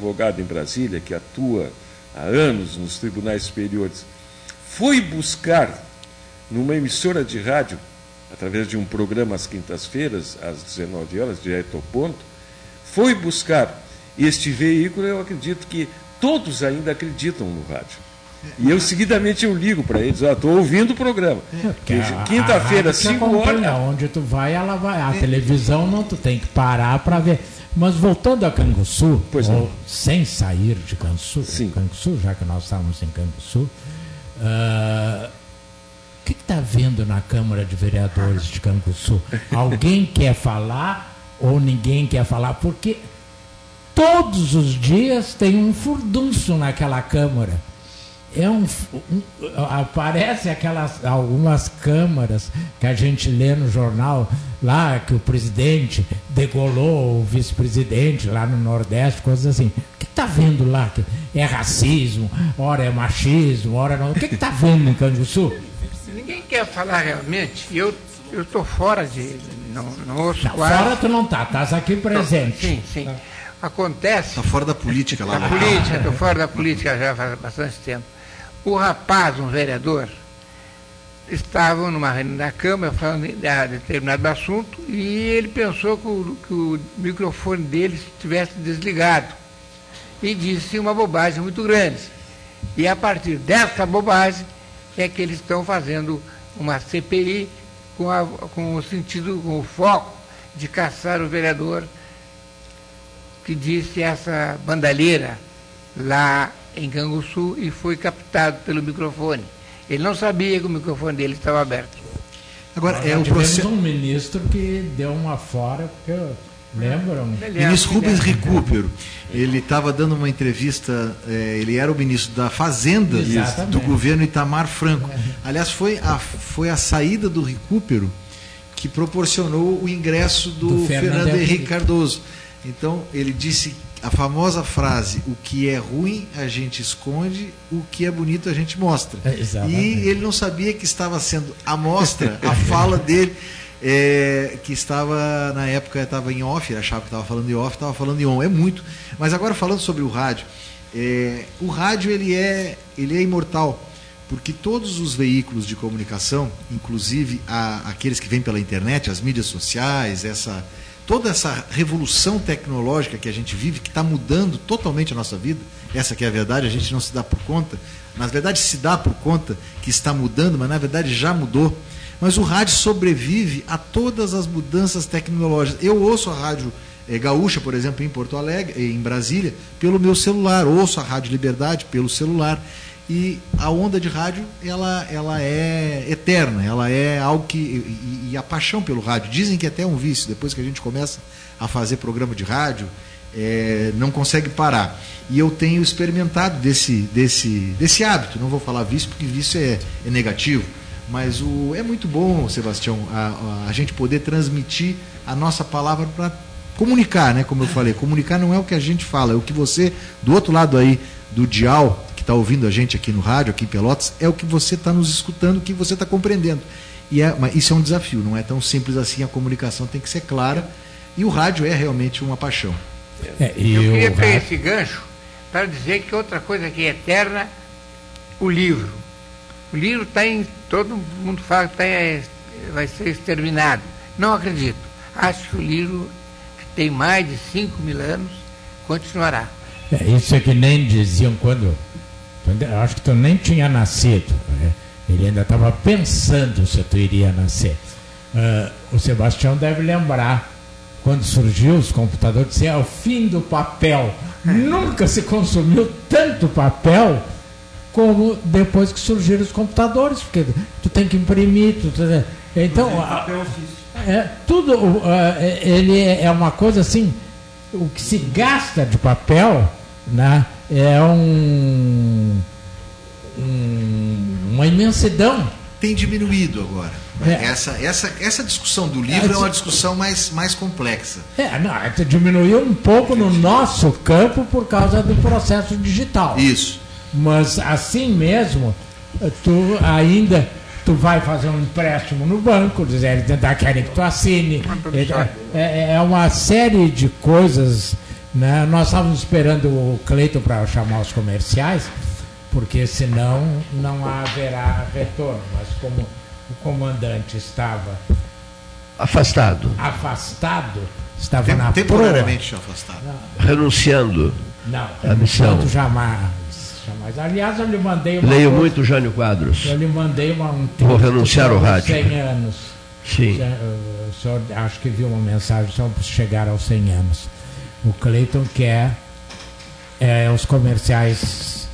advogado em Brasília, que atua há anos nos tribunais superiores, foi buscar numa emissora de rádio, através de um programa às quintas-feiras, às 19 horas, direto ao ponto, foi buscar este veículo, eu acredito que todos ainda acreditam no rádio. E eu seguidamente eu ligo para eles, estou ouvindo o programa. É, Quinta-feira, 5 horas. Onde tu vai, ela vai. A televisão não, tu tem que parar para ver. Mas voltando a Canguçu, ou, sem sair de Canguçu, Canguçu, já que nós estávamos em Canguçu, uh, o que está vendo na Câmara de Vereadores de Canguçu? Alguém quer falar ou ninguém quer falar? Porque todos os dias tem um furdunço naquela Câmara é um, um, aparece aquelas algumas câmaras que a gente lê no jornal lá que o presidente degolou o vice-presidente lá no Nordeste, coisas assim. O que está vendo lá? É racismo, ora é machismo, ora não. O que está vendo em Canguçu? Ninguém quer falar realmente. Eu eu estou fora de não, não ouço não, quase. Fora tu não tá, estás aqui presente. Sim, sim. Acontece. Está fora da política lá. Da política, estou fora da política já faz bastante tempo. O rapaz, um vereador, estavam numa reunião da Câmara falando de determinado assunto e ele pensou que o, que o microfone dele estivesse desligado e disse uma bobagem muito grande. E a partir dessa bobagem é que eles estão fazendo uma CPI com, a, com o sentido, com o foco de caçar o vereador que disse essa bandalheira lá em Canguçu e foi captado pelo microfone. Ele não sabia que o microfone dele estava aberto. Agora, é o processo. um ministro que deu uma fora, porque lembram? Ministro Rubens Recupero. Ele estava dando uma entrevista, é, ele era o ministro da Fazenda Exatamente. do governo Itamar Franco. Aliás, foi a, foi a saída do Recupero que proporcionou o ingresso do, do Fernando Henrique Cardoso. Então, ele disse a famosa frase: o que é ruim a gente esconde, o que é bonito a gente mostra. É, e ele não sabia que estava sendo a mostra, a fala dele, é, que estava, na época, estava em off, ele achava que estava falando em off, estava falando em on. É muito. Mas agora, falando sobre o rádio, é, o rádio ele é, ele é imortal. Porque todos os veículos de comunicação, inclusive a, aqueles que vêm pela internet, as mídias sociais, essa, toda essa revolução tecnológica que a gente vive, que está mudando totalmente a nossa vida, essa que é a verdade, a gente não se dá por conta. Na verdade, se dá por conta que está mudando, mas na verdade já mudou. Mas o rádio sobrevive a todas as mudanças tecnológicas. Eu ouço a rádio é, gaúcha, por exemplo, em Porto Alegre, em Brasília, pelo meu celular, ouço a Rádio Liberdade pelo celular e a onda de rádio ela, ela é eterna, ela é algo que. E, e, a paixão pelo rádio. Dizem que até é um vício, depois que a gente começa a fazer programa de rádio, é, não consegue parar. E eu tenho experimentado desse, desse, desse hábito, não vou falar vício, porque vício é, é negativo, mas o, é muito bom, Sebastião, a, a, a gente poder transmitir a nossa palavra para comunicar, né? Como eu falei, comunicar não é o que a gente fala, é o que você, do outro lado aí do dial, está ouvindo a gente aqui no rádio, aqui em Pelotas, é o que você está nos escutando, o que você está compreendendo. E é, mas isso é um desafio, não é tão simples assim, a comunicação tem que ser clara e o rádio é realmente uma paixão. É, eu queria pegar esse gancho para dizer que outra coisa que é eterna, o livro. O livro está em. Todo mundo fala que tá em, vai ser exterminado. Não acredito. Acho que o livro, que tem mais de 5 mil anos, continuará. É, isso é que nem diziam quando eu acho que tu nem tinha nascido. Né? Ele ainda estava pensando se tu iria nascer. Uh, o Sebastião deve lembrar quando surgiu os computadores, dizia, é o fim do papel. Nunca se consumiu tanto papel como depois que surgiram os computadores, porque tu tem que imprimir, tu, tu, então é, é, tudo uh, ele é uma coisa assim, o que se gasta de papel, né? É um, um, uma imensidão. Tem diminuído agora. É. Essa, essa, essa discussão do livro é, é uma discussão mais, mais complexa. É, não, é diminuiu um pouco no nosso campo por causa do processo digital. Isso. Mas assim mesmo, tu ainda tu vai fazer um empréstimo no banco, eles querem que tu assine. É, é, é uma série de coisas Né? Nós estávamos esperando o Cleiton para chamar os comerciais, porque senão não haverá retorno. Mas como o comandante estava afastado, afastado, estava Tem, na temporariamente proa, afastado, não, renunciando não, a missão. Jamais, jamais. Aliás, eu lhe mandei uma leio coisa, muito Jânio Quadros. Eu lhe mandei uma, um texto Vou renunciar ao rádio. 100 anos. Sim. O senhor, acho que viu uma mensagem só para chegar aos 100 anos. O Cleiton quer é, os comerciais.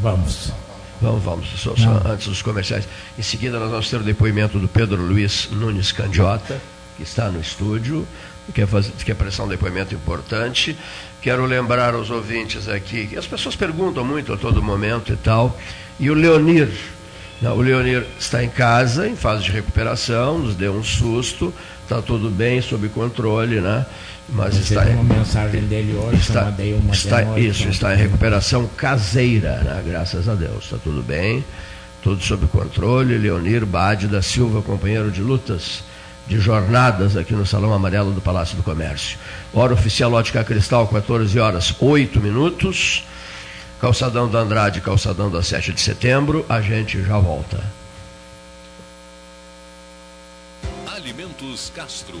Vamos. Vamos, vamos. Só, só antes dos comerciais. Em seguida, nós vamos ter o depoimento do Pedro Luiz Nunes Candiota, que está no estúdio, quer, fazer, quer prestar um depoimento importante. Quero lembrar aos ouvintes aqui, que as pessoas perguntam muito a todo momento e tal, e o Leonir, não, o Leonir está em casa, em fase de recuperação, nos deu um susto, está tudo bem, sob controle, né? Mas está uma mensagem dele hoje, está, mandei uma está, Isso, está em recuperação caseira, né? graças a Deus, está tudo bem, tudo sob controle. Leonir Bade da Silva, companheiro de lutas, de jornadas aqui no Salão Amarelo do Palácio do Comércio. Hora oficial Ótica Cristal, 14 horas 8 minutos. Calçadão da Andrade, calçadão da 7 de setembro. A gente já volta. Alimentos Castro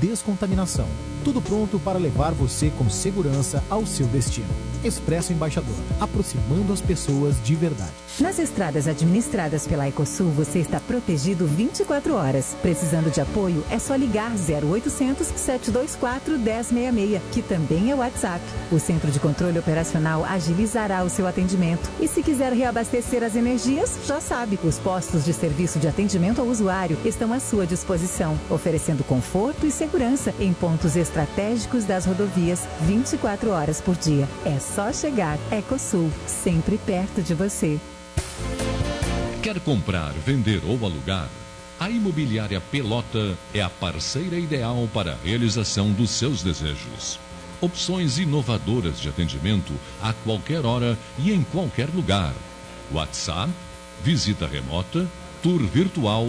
descontaminação. Tudo pronto para levar você com segurança ao seu destino. Expresso Embaixador, aproximando as pessoas de verdade. Nas estradas administradas pela Ecosul, você está protegido 24 horas. Precisando de apoio, é só ligar 0800 724 1066, que também é WhatsApp. O Centro de Controle Operacional agilizará o seu atendimento. E se quiser reabastecer as energias, já sabe, os postos de serviço de atendimento ao usuário estão à sua disposição, oferecendo conforto e segurança em pontos estratégicos das rodovias 24 horas por dia. É só chegar. Ecosul, sempre perto de você. Quer comprar, vender ou alugar? A Imobiliária Pelota é a parceira ideal para a realização dos seus desejos. Opções inovadoras de atendimento a qualquer hora e em qualquer lugar. WhatsApp, visita remota, tour virtual,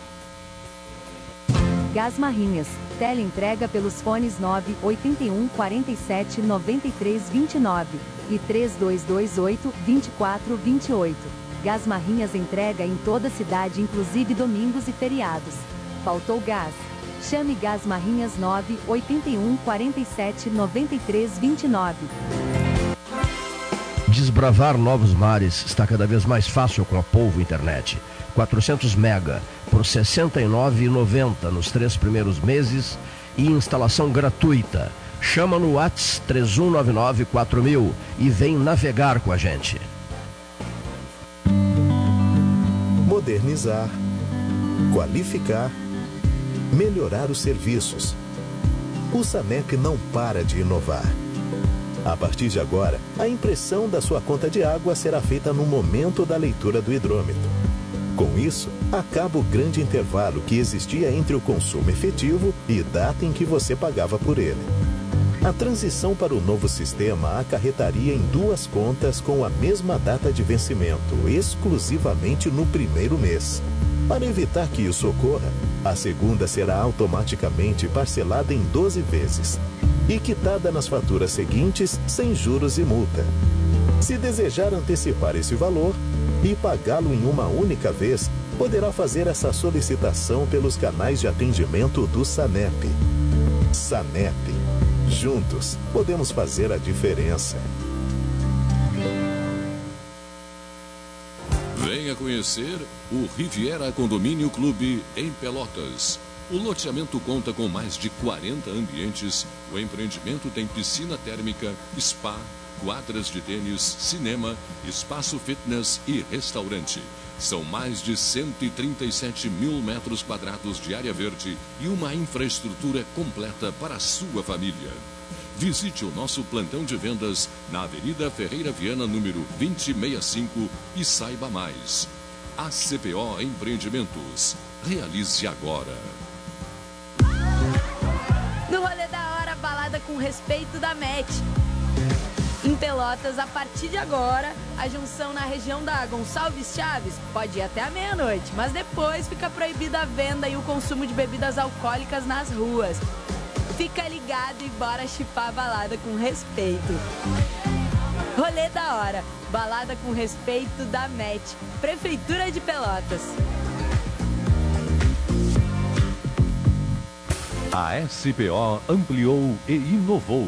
Gás Marrinhas. Teleentrega pelos fones 9 81 47 93 29 e 3228 2428. Gás Marrinhas entrega em toda a cidade, inclusive domingos e feriados. Faltou gás? Chame Gás Marrinhas 9 81 47 93 29. Desbravar novos mares está cada vez mais fácil com a Polvo Internet. 400 mega por R$ 69,90 nos três primeiros meses e instalação gratuita. Chama no Whats 31994000 e vem navegar com a gente. Modernizar, qualificar, melhorar os serviços. O SANEP não para de inovar. A partir de agora, a impressão da sua conta de água será feita no momento da leitura do hidrômetro. Com isso, acaba o grande intervalo que existia entre o consumo efetivo e data em que você pagava por ele. A transição para o novo sistema acarretaria em duas contas com a mesma data de vencimento, exclusivamente no primeiro mês. Para evitar que isso ocorra, a segunda será automaticamente parcelada em 12 vezes e quitada nas faturas seguintes sem juros e multa. Se desejar antecipar esse valor e pagá-lo em uma única vez, poderá fazer essa solicitação pelos canais de atendimento do SANEP. SANEP. Juntos, podemos fazer a diferença. Venha conhecer o Riviera Condomínio Clube em Pelotas. O loteamento conta com mais de 40 ambientes. O empreendimento tem piscina térmica, spa, quadras de tênis, cinema, espaço fitness e restaurante. São mais de 137 mil metros quadrados de área verde e uma infraestrutura completa para a sua família. Visite o nosso plantão de vendas na Avenida Ferreira Viana, número 2065 e saiba mais. ACPO Empreendimentos. Realize agora. No rolê da hora, balada com respeito da MET. Em Pelotas, a partir de agora, a junção na região da Gonçalves Chaves pode ir até a meia-noite, mas depois fica proibida a venda e o consumo de bebidas alcoólicas nas ruas. Fica ligado e bora chipar a balada com respeito. Rolê da hora, balada com respeito da MET, Prefeitura de Pelotas. A SPO ampliou e inovou.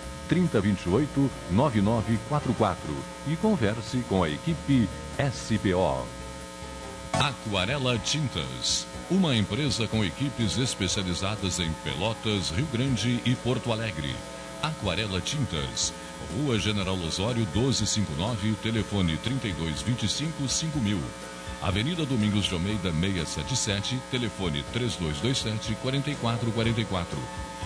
3028 9944 e converse com a equipe SPO. Aquarela Tintas, uma empresa com equipes especializadas em Pelotas, Rio Grande e Porto Alegre. Aquarela Tintas Rua General Osório 1259, telefone 3225 5000. Avenida Domingos de Almeida 677, telefone 3227 4444.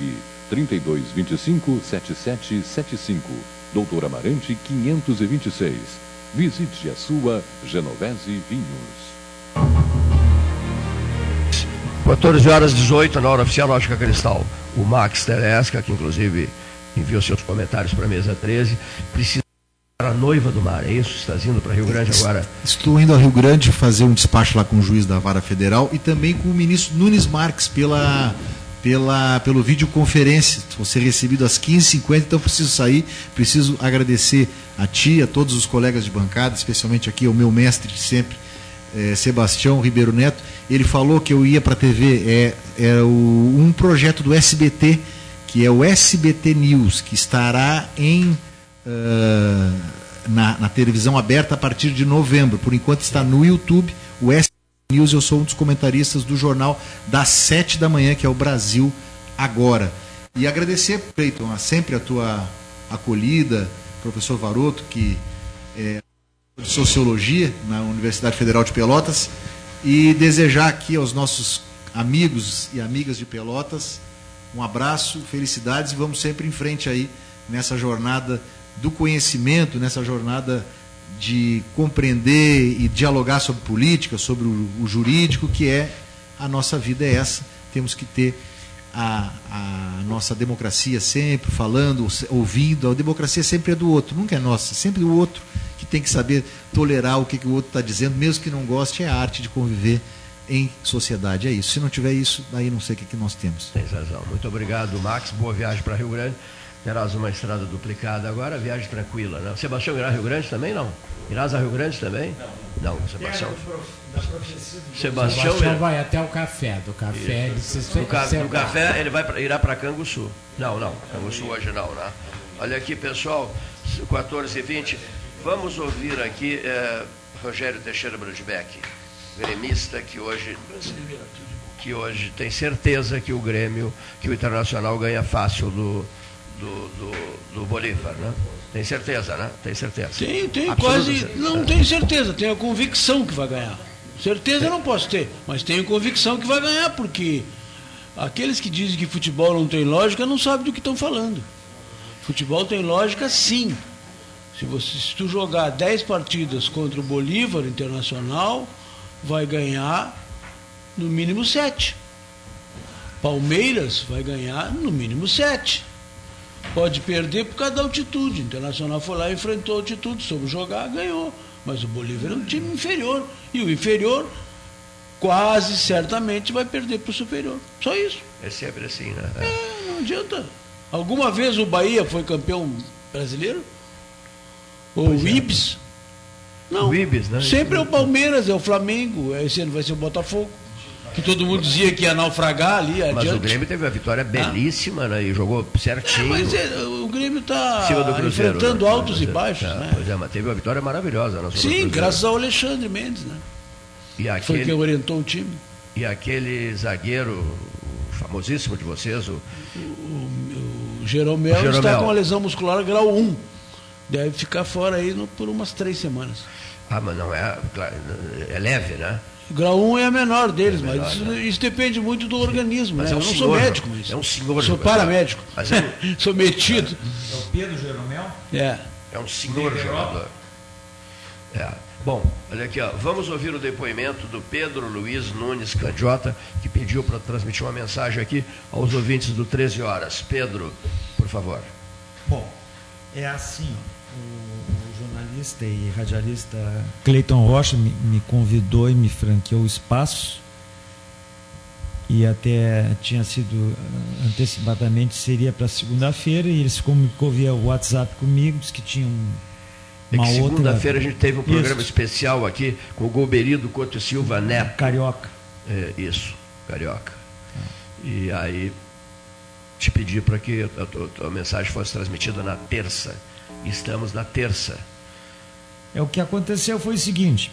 E 3225-7775. Doutor Amarante 526. Visite a sua Genovese Vinhos. 14 horas 18 na hora oficial Lógica Cristal. O Max Teresca, que inclusive enviou seus comentários para a mesa 13, precisa a noiva do mar, é isso? Está indo para Rio Grande agora? Estou indo a Rio Grande fazer um despacho lá com o juiz da Vara Federal e também com o ministro Nunes Marques pela, pela, pelo videoconferência. Vou ser recebido às 15h50, então preciso sair. Preciso agradecer a ti, a todos os colegas de bancada, especialmente aqui ao meu mestre de sempre, é, Sebastião Ribeiro Neto, ele falou que eu ia para a TV, é, é o, um projeto do SBT, que é o SBT News, que estará em uh, na, na, televisão aberta a partir de novembro. Por enquanto está no YouTube, o SBT News, eu sou um dos comentaristas do jornal das sete da manhã, que é o Brasil Agora. E agradecer, Peyton, sempre a tua acolhida, professor Varoto, que é de Sociologia na Universidade Federal de Pelotas e desejar aqui aos nossos amigos e amigas de Pelotas um abraço, felicidades e vamos sempre em frente aí nessa jornada do conhecimento, nessa jornada de compreender e dialogar sobre política, sobre o, o jurídico, que é a nossa vida é essa. Temos que ter a, a, nossa democracia sempre falando, ouvindo. A democracia sempre é do outro, nunca é nossa, sempre do outro que tem que saber tolerar o que, que o outro está dizendo, mesmo que não goste, é a arte de conviver em sociedade. É isso. Se não tiver isso, daí não sei o que, que nós temos. Tem razão. Muito obrigado, Max. Boa viagem para Rio Grande. Terás uma estrada duplicada agora, viagem tranquila. Né? Sebastião irá Rio Grande também? Não? Irás a Rio Grande também? Não. Não, Sebastião. Sebastião, Sebastião vai até o café. Do café, ele se do, ca do café ele vai pra, irá para Canguçu. Não, não. Canguçu hoje não, né? Olha aqui, pessoal. 14 e 20 Vamos ouvir aqui é, Rogério Teixeira Brandbeck, gremista que hoje, que hoje tem certeza que o Grêmio, que o Internacional ganha fácil do, do, do, do Bolívar, né? Tem certeza, né? Tem certeza. Tem, tem quase. Certeza. Não tenho certeza, tenho a convicção que vai ganhar. Certeza não posso ter, mas tenho convicção que vai ganhar, porque aqueles que dizem que futebol não tem lógica não sabem do que estão falando. Futebol tem lógica sim. Se, você, se tu jogar 10 partidas contra o Bolívar Internacional, vai ganhar no mínimo 7. Palmeiras vai ganhar no mínimo 7. Pode perder por causa da altitude. O Internacional foi lá e enfrentou a altitude, soube jogar, ganhou. Mas o Bolívar é um time inferior. E o inferior quase certamente vai perder para o superior. Só isso. É sempre assim, né? É, não adianta. Alguma vez o Bahia foi campeão brasileiro? Ou o Ibis. Não. O Ibis, né? Sempre é o Palmeiras, é o Flamengo, esse ano vai ser o Botafogo. Que todo mundo dizia que ia naufragar ali Mas adiante. o Grêmio teve uma vitória belíssima, ah? né? E jogou certinho. É, mas é, o Grêmio está enfrentando né? altos e baixos, é, né? Pois é, mas teve uma vitória maravilhosa. Sim, graças ao Alexandre Mendes, né? E aquele, Foi quem orientou o time. E aquele zagueiro famosíssimo de vocês, o, o, o, o Jeromel, Jeromel, está com uma lesão muscular grau 1. Deve ficar fora aí no, por umas três semanas. Ah, mas não é. É leve, né? Grau 1 é a menor deles, é menor, mas isso, né? isso, depende muito do organismo. Mas né? é um eu não senhor, sou médico, mas. É um senhor. Sou paramédico. Mas é um... sou metido. É o Pedro Jeromel? É. É um senhor jogador. É. Bom, olha aqui, ó. vamos ouvir o depoimento do Pedro Luiz Nunes Candiota, que pediu para transmitir uma mensagem aqui aos ouvintes do 13 Horas. Pedro, por favor. Bom, é assim, ó, jornalista e radialista Cleiton Rocha me, me convidou e me franqueou o espaço e até tinha sido ah, antecipadamente seria para segunda-feira e eles comunicou via WhatsApp comigo, disse que tinham um é segunda-feira a gente teve um programa isso. especial aqui com o Golberido Couto Silva Neto. Carioca. É, isso, Carioca. E aí te pedi para que a tua, a tua, mensagem fosse transmitida na terça. Estamos na terça. É o que aconteceu foi o seguinte.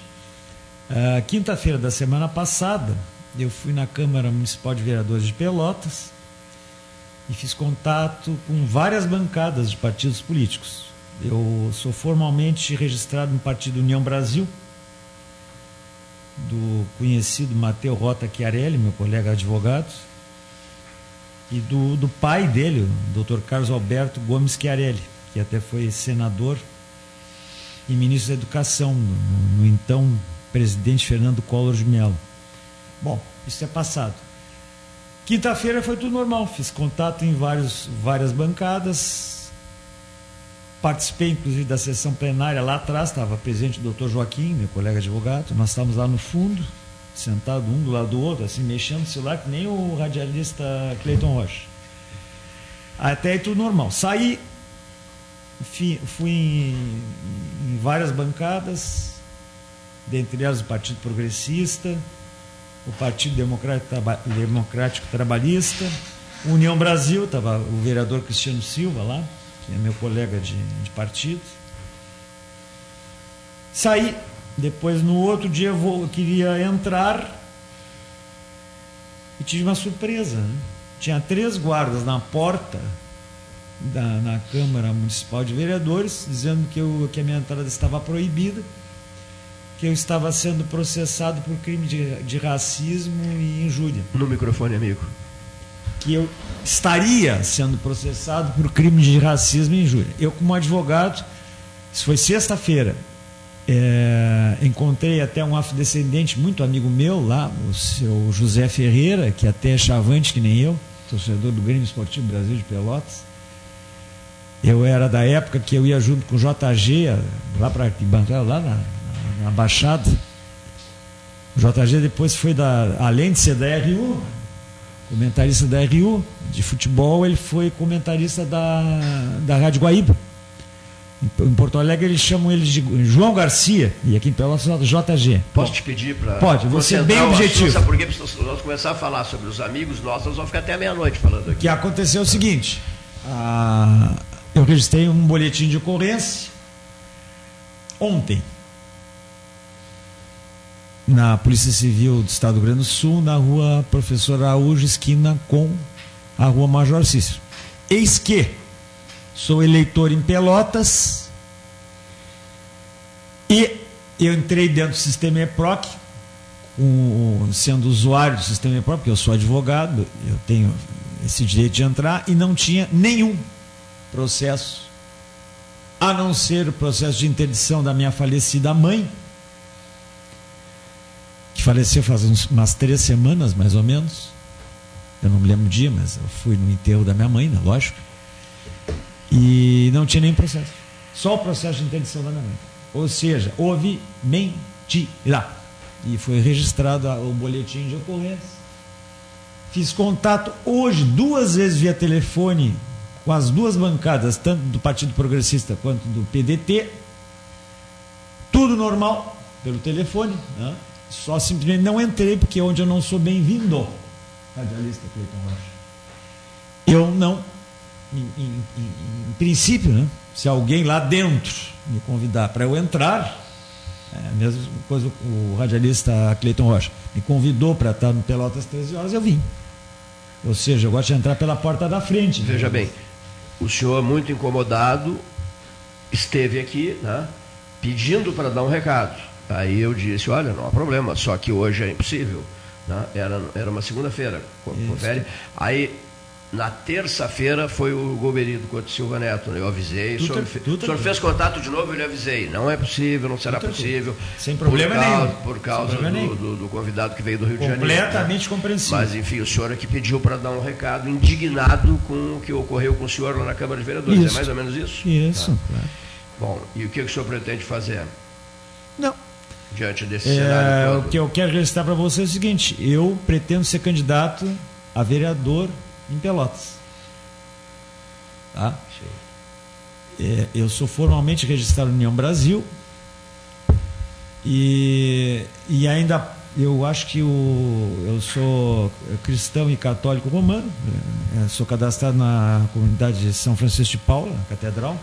Uh, Quinta-feira da semana passada, eu fui na Câmara Municipal de Vereadores de Pelotas e fiz contato com várias bancadas de partidos políticos eu sou formalmente registrado no Partido União Brasil, do conhecido Mateu Rota Chiarelli, meu colega advogado, e do, do pai dele, o Dr. Carlos Alberto Gomes Chiarelli, que até foi senador e ministro da Educação, no, no então presidente Fernando Collor de Mello. Bom, isso é passado. Quinta-feira foi tudo normal, fiz contato em vários, várias bancadas, Participei, inclusive, da sessão plenária lá atrás, estava presente o doutor Joaquim, meu colega advogado. Nós estávamos lá no fundo, sentado um do lado do outro, assim, mexendo no celular, que nem o radialista Cleiton Rocha. Até aí tudo normal. Saí, fui em, em várias bancadas, dentre elas o Partido Progressista, o Partido Democrático Trabalhista, União Brasil, estava o vereador Cristiano Silva lá que é meu colega de, de partido. Saí, depois no outro dia eu, vou, eu queria entrar e tive uma surpresa. Né? Tinha três guardas na porta da, na Câmara Municipal de Vereadores, dizendo que, eu, que a minha entrada estava proibida, que eu estava sendo processado por crime de, de racismo e injúria. No microfone, amigo que eu estaria sendo processado por crime de racismo e injúria. Eu, como advogado, isso foi sexta-feira, é, encontrei até um afrodescendente muito amigo meu lá, o seu José Ferreira, que até é chavante que nem eu, torcedor do Grêmio Esportivo Brasil de Pelotas. Eu era da época que eu ia junto com o JG, lá para lá na, na Baixada. O JG depois foi da, além de ser da RU, comentarista da RU de futebol, ele foi comentarista da, da Rádio Guaíba. Em Porto Alegre eles chamam ele de João Garcia e aqui em Pelotas JG. Posso te pedir para. Pode, você é bem objetivo. Sabe por quê? Se nós começar a falar sobre os amigos nossos, nós vamos ficar até meia-noite falando aqui. Que aconteceu o seguinte: a, eu registrei um boletim de ocorrência ontem na Polícia Civil do Estado do Rio Grande do Sul, na rua Professor Araújo, esquina com a rua Major Cícero. Eis que sou eleitor em Pelotas e eu entrei dentro do sistema EPROC, sendo usuário do sistema EPROC, porque eu sou advogado, eu tenho esse direito de entrar, e não tinha nenhum processo, a não ser o processo de interdição da minha falecida mãe, que faleceu faz uns, umas três semanas, mais ou menos. Eu não me lembro o dia, mas eu fui no enterro da minha mãe, né, lógico. E não tinha nem processo. Só o processo de interdição da minha mãe. Ou seja, houve mentira. E foi registrado o boletim de ocorrência. Fiz contato hoje, duas vezes via telefone, com as duas bancadas, tanto do Partido Progressista quanto do PDT. Tudo normal, pelo telefone. Né? Só simplesmente não entrei, porque é onde eu não sou bem-vindo, radialista Cleiton Rocha. Eu não, em, em, em, em, princípio, né? se alguém lá dentro me convidar para eu entrar, é a mesma coisa o radialista Cleiton Rocha me convidou para estar no Pelotas 13 horas, eu vim. Ou seja, eu gosto de entrar pela porta da frente. Veja né? bem, o senhor muito incomodado esteve aqui, né, pedindo para dar um recado. Aí eu disse, olha, não há problema, só que hoje é impossível. Né? Era, era uma segunda-feira, confere. Aí na terça-feira foi o Goberido contra o Silva Neto. Né? Eu avisei. o senhor, o senhor fez contato de novo, eu lhe avisei. Não é possível, não será possível. Sem problema por causa, nenhum. Por causa do, do, do, convidado que veio do Rio de Janeiro. Completamente né? compreensível. Mas, enfim, o senhor aqui pediu para dar um recado indignado com o que ocorreu com o senhor lá na Câmara de Vereadores. É isso. É mais ou menos isso? Isso, tá. claro. Bom, e o que, que o senhor pretende fazer? Não. Diante desse é, cenário todo? O que eu quero registrar para você é o seguinte: eu pretendo ser candidato a vereador em Pelotas. Tá? É, eu sou formalmente registrado na União Brasil e, e ainda eu acho que o, eu sou cristão e católico romano, é, sou cadastrado na comunidade de São Francisco de Paula, catedral.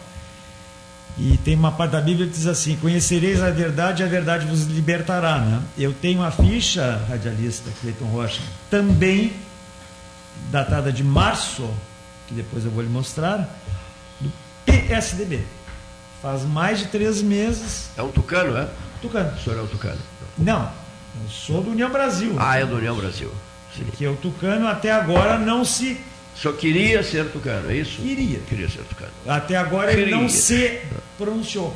E tem uma parte da Bíblia que diz assim: Conhecereis a verdade e a verdade vos libertará. Né? Eu tenho uma ficha radialista, Cleiton Rocha, também datada de março que depois eu vou lhe mostrar, do PSDB. Faz mais de três meses. É um tucano, é? Tucano. O senhor é um tucano? Não, eu sou do União Brasil. Ah, é do União Brasil. Sim. Porque o tucano até agora não se. Só queria ser tucano, é isso? Queria. Queria ser tucano. Até agora queria. ele não se pronunciou.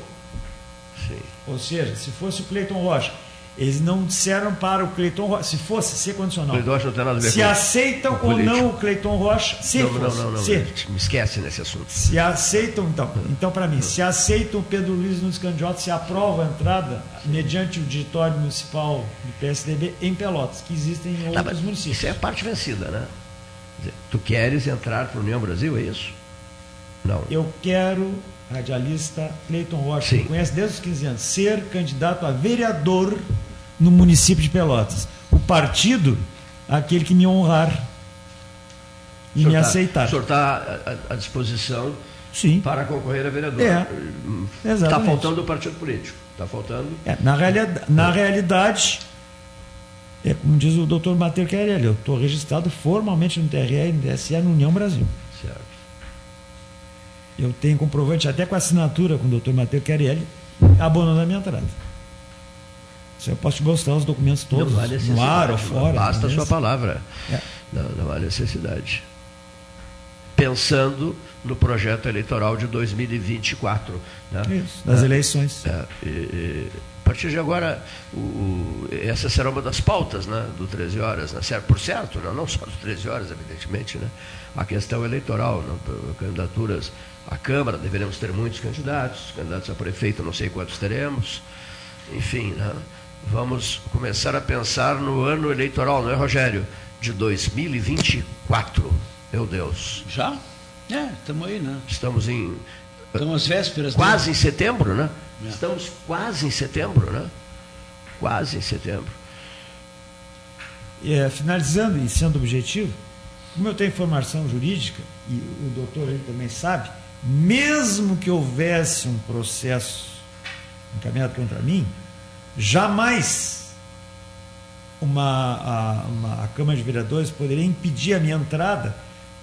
Sim. Ou seja, se fosse o Cleiton Rocha eles não disseram para o Cleiton Rocha, se fosse ser condicional. Cleiton Rocha não tem nada a ver se aceitam ou não o Cleiton Rocha, se não, fosse, não, não, não, se, me esquece nesse assunto. Se aceitam, então, então para mim, se aceitam o Pedro Luiz Nunes Candiota, se aprova a entrada mediante o diretório municipal do PSDB em Pelotas, que existem em tá, outros municípios. Isso é a parte vencida, né? Tu queres entrar para o União Brasil, é isso? Não. Eu quero, radialista Cleiton Rocha, que conhece desde os 15 anos, ser candidato a vereador no município de Pelotas. O partido, aquele que me honrar e me tá, aceitar. O senhor está à, disposição Sim. para concorrer a vereador. É, Está faltando o partido político. Está faltando. É, na, realidade, na realidade, é como diz o doutor Matheus Querelli, eu estou registrado formalmente no TRE e no TSE no União Brasil. Eu tenho comprovante até com assinatura com o doutor Matheus Querelli, abonando a minha entrada. Eu posso te mostrar os documentos todos, no ar ou fora. Basta a sua palavra. É. Não, não há necessidade. Pensando no projeto eleitoral de 2024. Né? Isso, das é, eleições. É, e, e, a partir de agora, o, o, essa será uma das pautas né, do 13 Horas, né? por certo, não, não só do 13 Horas, evidentemente. Né? A questão eleitoral, né? candidaturas à Câmara, deveremos ter muitos candidatos, candidatos a prefeito, não sei quantos teremos. Enfim, né? vamos começar a pensar no ano eleitoral, não é, Rogério? De 2024. Meu Deus. Já? É, estamos aí, né? Estamos em. Estamos às vésperas. Quase em setembro, né? É. Estamos quase em setembro, né? Quase em setembro. É, finalizando e sendo objetivo, como eu tenho formação jurídica, e o doutor ele também sabe, mesmo que houvesse um processo encaminhado contra mim, Jamais uma, a, uma, a Câmara de Vereadores poderia impedir a minha entrada,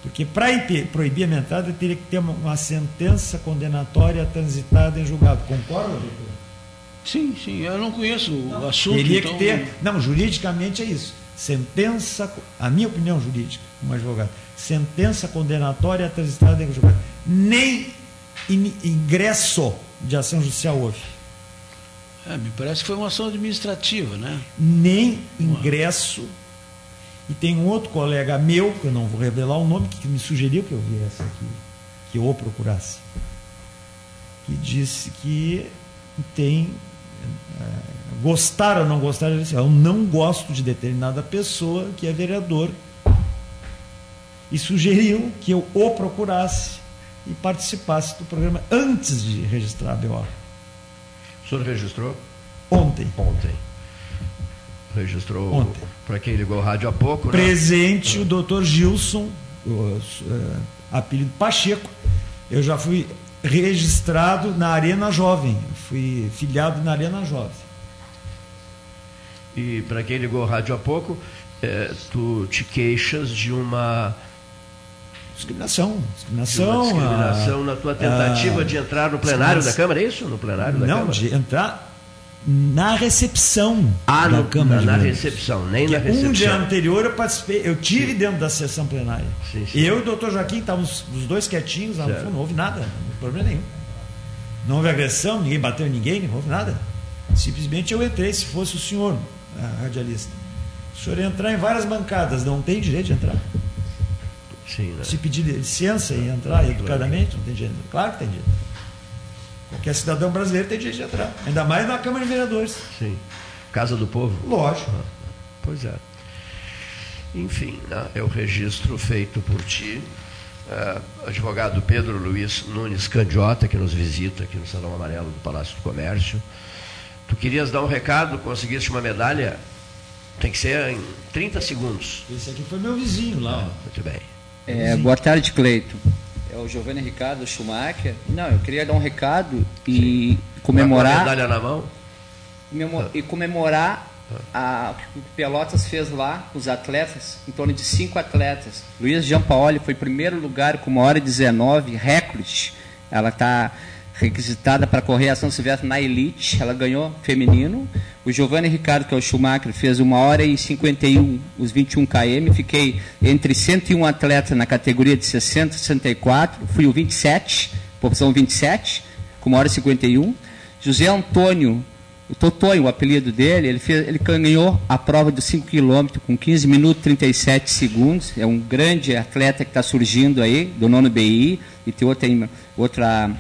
porque para proibir a minha entrada teria que ter uma, uma, sentença condenatória transitada em julgado. Concorda, doutor? Sim, sim. Eu não conheço o assunto. Teria então... que ter. Não, juridicamente é isso. Sentença, a minha opinião jurídica, como advogado, sentença condenatória transitada em julgado. Nem ingresso de ação judicial houve. É, me parece que foi uma ação administrativa, né? Nem ingresso. E tem um outro colega meu, que eu não vou revelar o nome, que me sugeriu que eu viesse aqui, que eu o procurasse, que disse que tem. É, gostar ou não gostar, disse, eu não gosto de determinada pessoa que é vereador. E sugeriu que eu o procurasse e participasse do programa antes de registrar a BO. O senhor registrou? Ontem. Ontem. Registrou para quem ligou o rádio há pouco. Né? Presente né? o doutor Gilson, o, é, apelido Pacheco. Eu já fui registrado na Arena Jovem, fui filiado na Arena Jovem. E para quem ligou o rádio há pouco, é, tu te queixas de uma discriminação, discriminação, discriminação a, na tua tentativa a, de entrar no plenário da Câmara, é isso? No plenário da não, Câmara? de entrar na recepção ah, da no, Câmara. Na, na recepção, nem na recepção. Um dia anterior eu participei, eu tive sim. dentro da sessão plenária. Sim, sim. Eu e o doutor Joaquim estávamos os dois quietinhos, não, não houve nada, não problema nenhum. Não houve agressão, ninguém bateu em ninguém, não houve nada. Simplesmente eu entrei, se fosse o senhor, radialista. O senhor entrar em várias bancadas, não tem direito de entrar. Sim, né? Se pedir licença e entrar educadamente, não tem direito. Claro que tem direito. Qualquer cidadão brasileiro tem direito de entrar. Ainda mais na Câmara de Vereadores. Sim. Casa do Povo? Lógico. Ah, pois é. Enfim, né? é o registro feito por ti. Uh, advogado Pedro Luiz Nunes Candiota, que nos visita aqui no Salão Amarelo do Palácio do Comércio. Tu querias dar um recado, conseguiste uma medalha? Tem que ser em 30 segundos. Esse aqui foi meu vizinho lá. Ah, muito bem. É, boa tarde, Cleito. É o Giovanni Ricardo Schumacher. Não, eu queria dar um recado e Sim. comemorar. Com a medalha na mão? E comemorar a, o que Pelotas fez lá com os atletas, em torno de cinco atletas. Luiz Giampaoli foi primeiro lugar com uma hora e 19, recorde. Ela está requisitada para correr a São Silvestre na Elite, ela ganhou feminino. O Giovanni Ricardo, que é o Schumacher, fez uma hora e 51, os 21 km. Fiquei entre 101 atletas na categoria de 60 e 64, fui o 27, posição 27, com uma hora e 51. José Antônio, o Totonho, o apelido dele, ele, fez, ele ganhou a prova dos 5 km com 15 minutos e 37 segundos. É um grande atleta que está surgindo aí, do nono BI, e tem outra, outra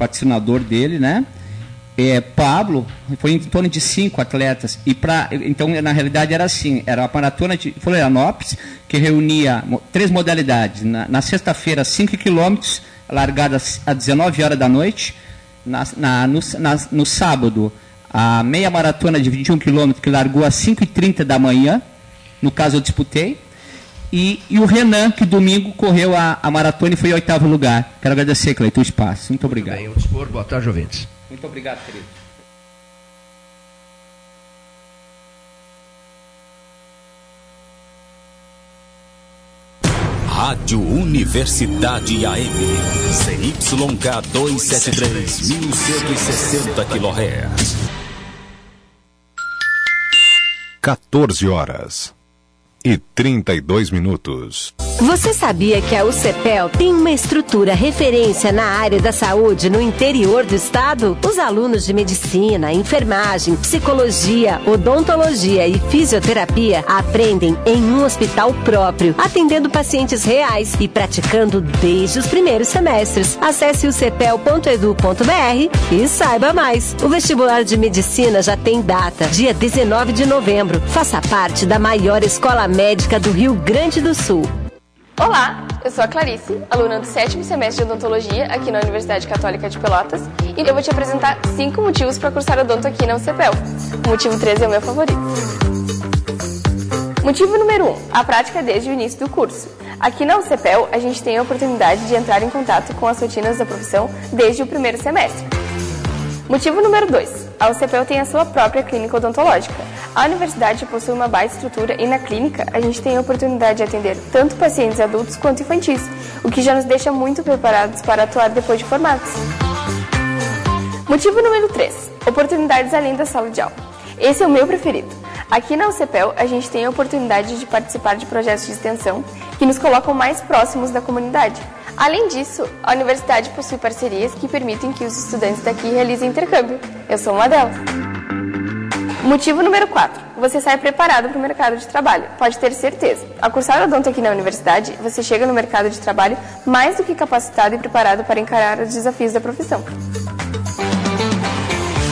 patrocinador dele, né? É, Pablo foi em torno de cinco atletas. E para então na realidade era assim era a maratona de Florianópolis que reunia três modalidades. Na, na sexta-feira 5 quilômetros largada às 19 horas da noite. Na, na, no, na, no sábado a meia maratona de 21 quilômetros que largou às 5h30 da manhã. No caso eu disputei e, e, o Renan, que domingo correu a, a maratona e foi em oitavo lugar. Quero agradecer, Cleiton, o espaço. Muito obrigado. Muito bem, dispor. Boa tarde, ouvintes. Muito obrigado, querido. Rádio Universidade AM. CYK 273, 1160 kHz. 14 horas e 32 minutos. Você sabia que a UCPEL tem uma estrutura referência na área da saúde no interior do estado? Os alunos de medicina, enfermagem, psicologia, odontologia e fisioterapia aprendem em um hospital próprio, atendendo pacientes reais e praticando desde os primeiros semestres. Acesse ucpel.edu.br e saiba mais. O vestibular de medicina já tem data, dia 19 de novembro. Faça parte da maior escola médica do Rio Grande do Sul. Olá, eu sou a Clarice, aluna do sétimo semestre de odontologia aqui na Universidade Católica de Pelotas, e eu vou te apresentar cinco motivos para cursar odonto aqui na UCPEL. O motivo 13 é o meu favorito. Motivo número 1. Um, a prática desde o início do curso. Aqui na UCPEL, a gente tem a oportunidade de entrar em contato com as rotinas da profissão desde o primeiro semestre. Motivo número 2. A UCPEL tem a sua própria clínica odontológica. A universidade possui uma baita estrutura e na clínica a gente tem a oportunidade de atender tanto pacientes adultos quanto infantis, o que já nos deixa muito preparados para atuar depois de formados. Motivo número 3. Oportunidades além da sala de aula. Esse é o meu preferido. Aqui na UCPEL, a gente tem a oportunidade de participar de projetos de extensão que nos colocam mais próximos da comunidade. Além disso, a universidade possui parcerias que permitem que os estudantes daqui realizem intercâmbio. Eu sou uma delas. Motivo número 4. Você sai preparado para o mercado de trabalho. Pode ter certeza. Ao cursar odonto aqui na universidade, você chega no mercado de trabalho mais do que capacitado e preparado para encarar os desafios da profissão.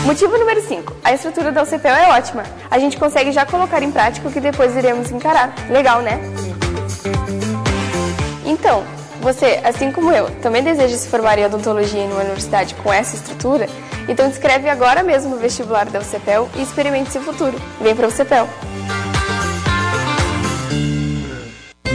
Motivo número 5. A estrutura da UCPEL é ótima. A gente consegue já colocar em prática o que depois iremos encarar. Legal, né? Então, você, assim como eu, também deseja se formar em odontologia em uma universidade com essa estrutura? Então inscreve agora mesmo no vestibular da UCPEL e experimente seu futuro. Vem para o UCPEL!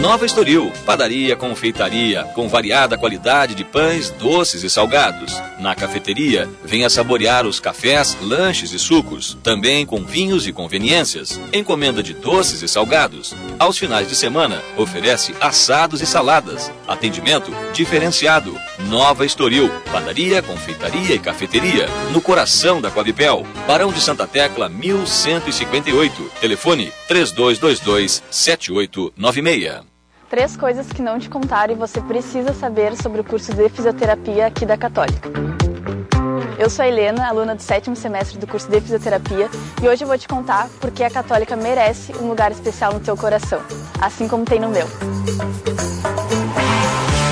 Nova Estoril, padaria, confeitaria, com variada qualidade de pães, doces e salgados. Na cafeteria, venha saborear os cafés, lanches e sucos, também com vinhos e conveniências. Encomenda de doces e salgados. Aos finais de semana, oferece assados e saladas. Atendimento diferenciado. Nova Estoril, padaria, confeitaria e cafeteria, no coração da Coabipel. Barão de Santa Tecla, 1158. Telefone 3222 7896. Três coisas que não te contaram e você precisa saber sobre o curso de fisioterapia aqui da Católica. Eu sou a Helena, aluna do sétimo semestre do curso de fisioterapia, e hoje eu vou te contar por que a Católica merece um lugar especial no teu coração, assim como tem no meu.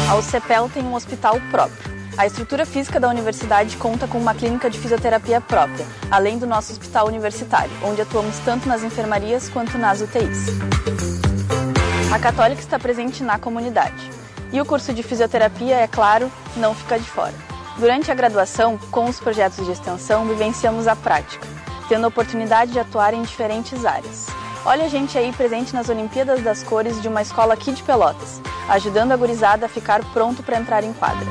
A UCPEL tem um hospital próprio. A estrutura física da universidade conta com uma clínica de fisioterapia própria, além do nosso hospital universitário, onde atuamos tanto nas enfermarias quanto nas UTIs. A Católica está presente na comunidade. E o curso de fisioterapia, é claro, não fica de fora. Durante a graduação, com os projetos de extensão, vivenciamos a prática, tendo a oportunidade de atuar em diferentes áreas. Olha a gente aí presente nas Olimpíadas das Cores de uma escola aqui de Pelotas, ajudando a gurizada a ficar pronto para entrar em quadra.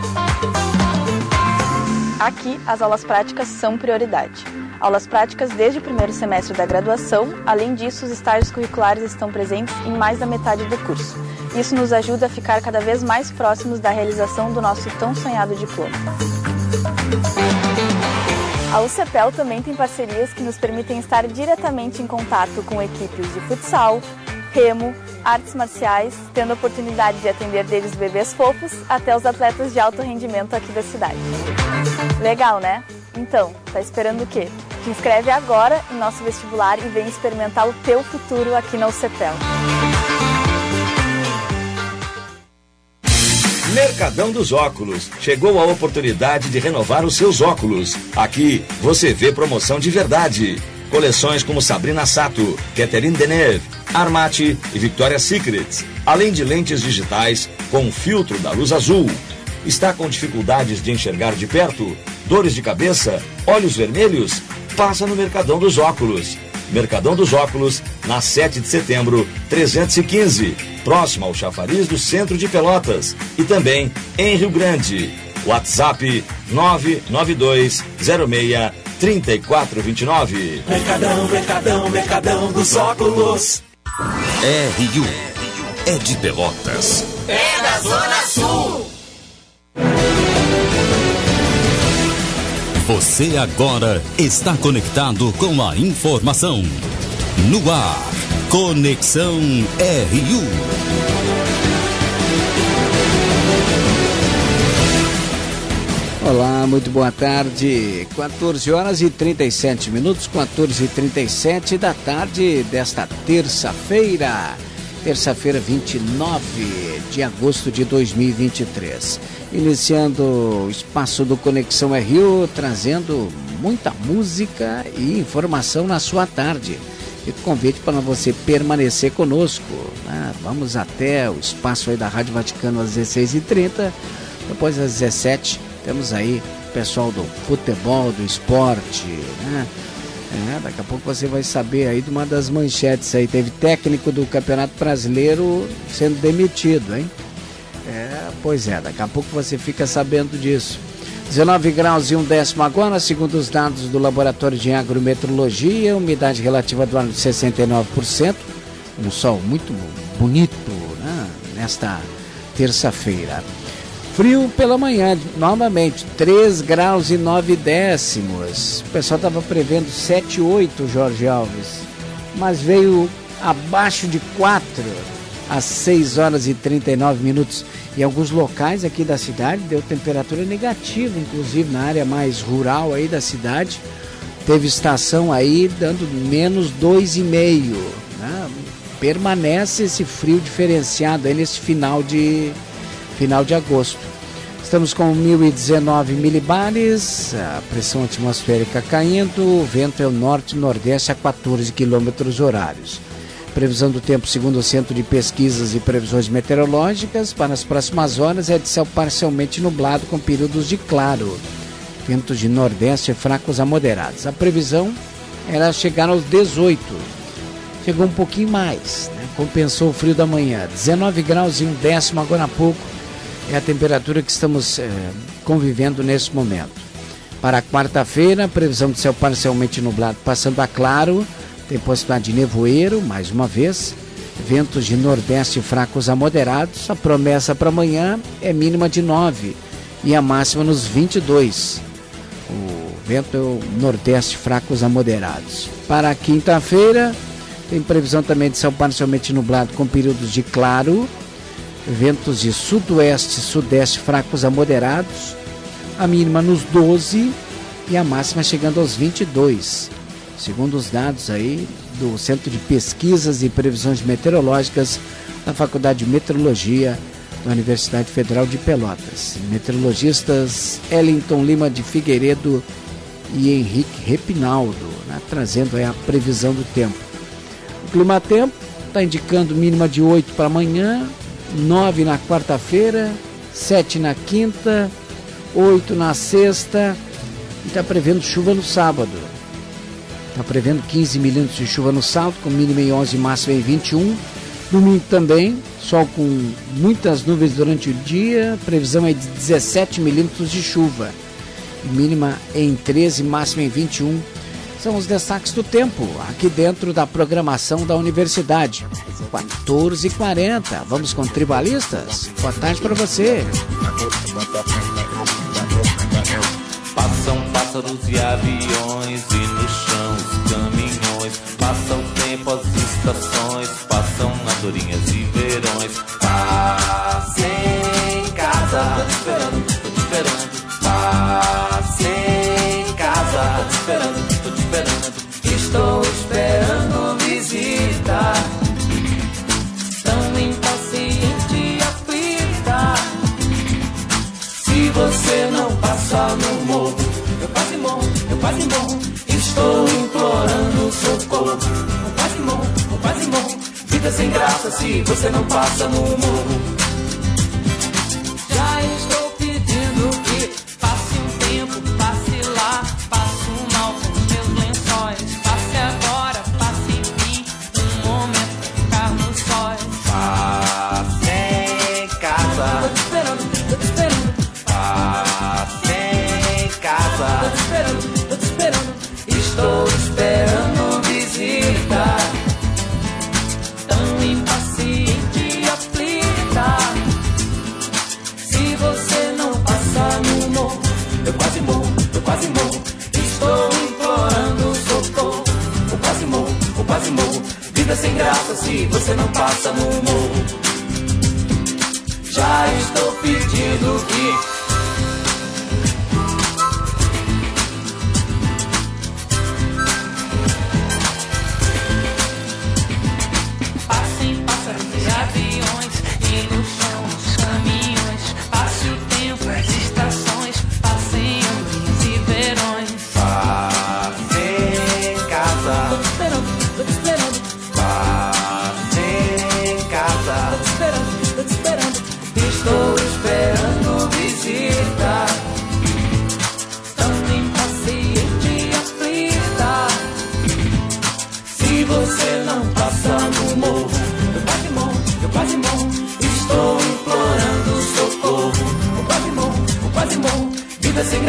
Aqui, as aulas práticas são prioridade aulas práticas desde o primeiro semestre da graduação. Além disso, os estágios curriculares estão presentes em mais da metade do curso. Isso nos ajuda a ficar cada vez mais próximos da realização do nosso tão sonhado diploma. A UCPEL também tem parcerias que nos permitem estar diretamente em contato com equipes de futsal, remo, artes marciais, tendo a oportunidade de atender desde bebês fofos até os atletas de alto rendimento aqui da cidade. Legal, né? Então, tá esperando o quê? Te inscreve agora em nosso vestibular e vem experimentar o teu futuro aqui na UCPEL. Mercadão dos Óculos. Chegou a oportunidade de renovar os seus óculos. Aqui você vê promoção de verdade. Coleções como Sabrina Sato, Catherine Deneuve, Armati e Victoria's Secret. Além de lentes digitais com filtro da luz azul. Está com dificuldades de enxergar de perto? Dores de cabeça? Olhos vermelhos? Passa no Mercadão dos Óculos. Mercadão dos Óculos, na 7 de setembro, 315, próximo ao chafariz do centro de Pelotas e também em Rio Grande. WhatsApp 992 06 3429. Mercadão, Mercadão, Mercadão dos Óculos. RU é de Pelotas. É da Zona Sul. Você agora está conectado com a informação. No ar, Conexão RU. Olá, muito boa tarde. 14 horas e 37 minutos, 14 e 37 da tarde desta terça-feira. Terça-feira, 29 de agosto de 2023 iniciando o espaço do Conexão RU, trazendo muita música e informação na sua tarde. E convite para você permanecer conosco. Né? Vamos até o espaço aí da Rádio Vaticano às 16h30. Depois às 17 temos aí o pessoal do futebol, do esporte. Né? É, daqui a pouco você vai saber aí de uma das manchetes aí. Teve técnico do Campeonato Brasileiro sendo demitido, hein? É, pois é, daqui a pouco você fica sabendo disso. 19 graus e um décimo agora, segundo os dados do Laboratório de Agrometrologia, umidade relativa do ar de 69%. Um sol muito bonito né, nesta terça-feira. Frio pela manhã, novamente, 3 graus e 9 décimos. O pessoal estava prevendo 7, 8, Jorge Alves, mas veio abaixo de 4 às 6 horas e 39 minutos. Em alguns locais aqui da cidade deu temperatura negativa, inclusive na área mais rural aí da cidade. Teve estação aí dando menos 2,5. Né? Permanece esse frio diferenciado aí nesse final de, final de agosto. Estamos com 1019 milibares, a pressão atmosférica caindo, o vento é o norte-nordeste a 14 quilômetros horários. Previsão do tempo segundo o Centro de Pesquisas e Previsões Meteorológicas para as próximas horas é de céu parcialmente nublado com períodos de claro. Ventos de nordeste fracos a moderados. A previsão era chegar aos 18. chegou um pouquinho mais, né? compensou o frio da manhã. 19 graus e um décimo agora há pouco é a temperatura que estamos é, convivendo nesse momento. Para quarta-feira, previsão de céu parcialmente nublado, passando a claro, tem possibilidade de nevoeiro, mais uma vez, ventos de nordeste fracos a moderados. A promessa para amanhã é mínima de 9 e a máxima nos 22. O vento é o nordeste fracos a moderados. Para quinta-feira, tem previsão também de céu parcialmente nublado com períodos de claro, ventos de sudoeste sudeste fracos a moderados, a mínima nos 12 e a máxima chegando aos 22. Segundo os dados aí do Centro de Pesquisas e Previsões Meteorológicas da Faculdade de Meteorologia da Universidade Federal de Pelotas. Meteorologistas Ellington Lima de Figueiredo e Henrique Repinaldo, né, trazendo a previsão do tempo. Climatempo está indicando mínima de 8 para amanhã, 9 na quarta-feira, 7 na quinta, 8 na sexta e está prevendo chuva no sábado. Está prevendo 15 milímetros de chuva no sábado, com mínima em 11 e máxima em 21. Domingo também, sol com muitas nuvens durante o dia, previsão é de 17 milímetros de chuva. Mínima em 13, máxima em 21 são os destaques do tempo, aqui dentro da programação da universidade. 14h40. Vamos com tribalistas? Boa tarde para você. Passam pássaros e aviões e no chão os caminhões. Passa o tempo, as estações, passam andorinhas e verões. Passe em casa, esperando. Graça se você não passa no morro.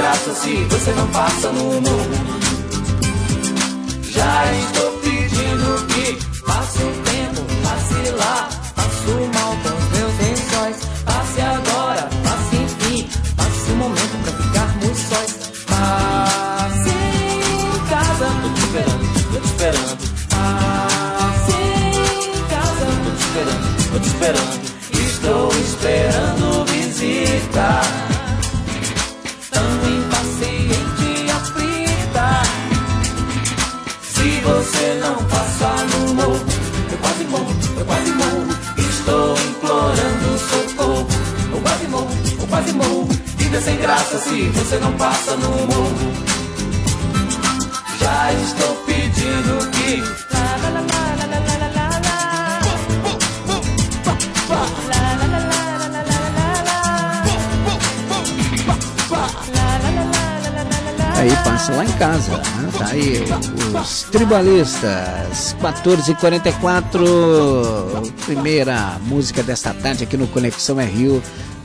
Graça se você não passa no morro. Já estou pedindo que passe o tempo, passe lá, passe o mal com meus lençóis. Passe agora, passe enfim, passe o momento pra ficarmos sóis. Passe em casa, tô te esperando, tô te esperando. Passe em casa, tô te esperando, tô te esperando. Graça se você não passa no morro. Já estou pedindo que. Aí passa lá em casa. Né? Tá aí os tribalistas, 14h44, primeira música desta tarde aqui no Conexão Rio,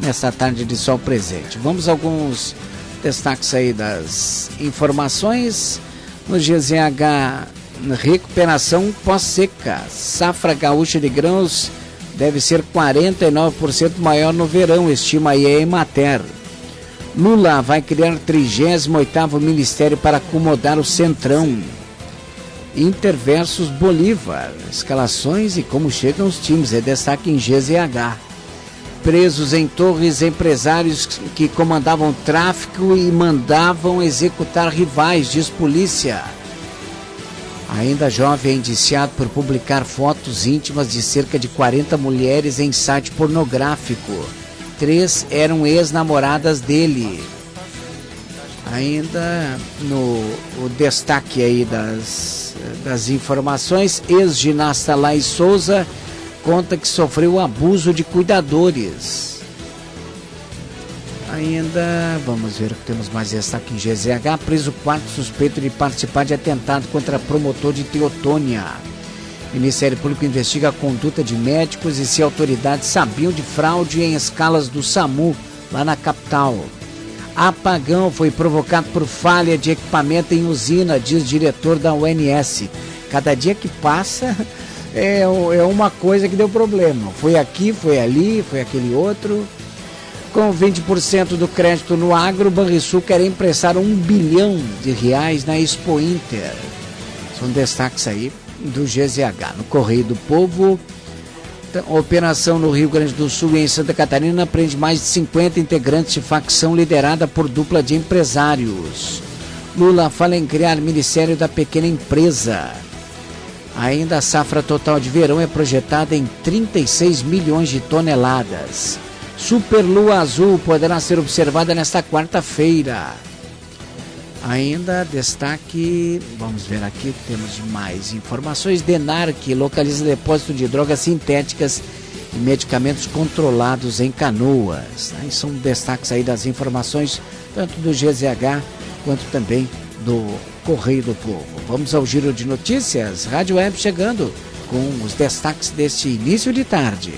nessa tarde de sol presente. Vamos a alguns destaques aí das informações. No GZH, recuperação pós-seca, safra gaúcha de grãos deve ser 49% maior no verão, estima aí a Emater. Lula vai criar 38º ministério para acomodar o Centrão. Inter versus Bolívar, escalações e como chegam os times, é destaque em GZH. Presos em Torres empresários que comandavam tráfico e mandavam executar rivais, diz polícia. Ainda jovem é indiciado por publicar fotos íntimas de cerca de 40 mulheres em site pornográfico três eram ex-namoradas dele. Ainda no destaque aí das, das informações, ex-ginasta Lai Souza conta que sofreu abuso de cuidadores. Ainda, vamos ver o que temos mais destaque em GZH, preso quarto suspeito de participar de atentado contra promotor de Teotônia. Ministério Público investiga a conduta de médicos e se autoridades sabiam de fraude em escalas do SAMU, lá na capital. Apagão foi provocado por falha de equipamento em usina, diz diretor da UNS. Cada dia que passa é, é uma coisa que deu problema. Foi aqui, foi ali, foi aquele outro. Com 20% do crédito no agro, Banrisul quer emprestar um bilhão de reais na Expo Inter. São destaques aí do GZH. No Correio do Povo, operação no Rio Grande do Sul e em Santa Catarina prende mais de 50 integrantes de facção liderada por dupla de empresários. Lula fala em criar Ministério da Pequena Empresa. Ainda a safra total de verão é projetada em 36 milhões de toneladas. Superlua azul poderá ser observada nesta quarta-feira. Ainda destaque, vamos ver aqui, temos mais informações. Denarc localiza depósito de drogas sintéticas e medicamentos controlados em canoas. São destaques aí das informações, tanto do GZH quanto também do Correio do Povo. Vamos ao giro de notícias. Rádio Web chegando com os destaques deste início de tarde.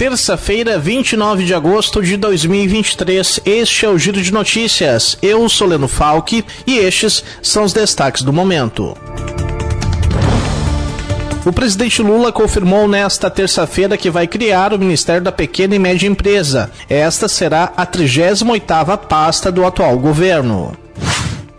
terça-feira, 29 de agosto de 2023. Este é o Giro de Notícias. Eu sou Leno Falck e estes são os destaques do momento. O presidente Lula confirmou nesta terça-feira que vai criar o Ministério da Pequena e Média Empresa. Esta será a 38ª pasta do atual governo.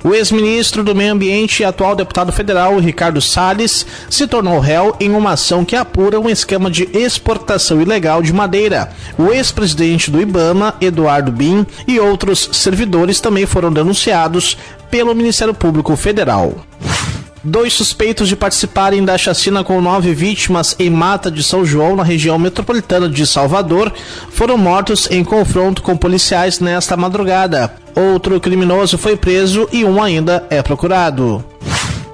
O ex-ministro do Meio Ambiente e atual deputado federal, Ricardo Salles, se tornou réu em uma ação que apura um esquema de exportação ilegal de madeira. O ex-presidente do Ibama, Eduardo Bin, e outros servidores também foram denunciados pelo Ministério Público Federal. Dois suspeitos de participarem da chacina com nove vítimas em Mata de São João, na região metropolitana de Salvador, foram mortos em confronto com policiais nesta madrugada. Outro criminoso foi preso e um ainda é procurado.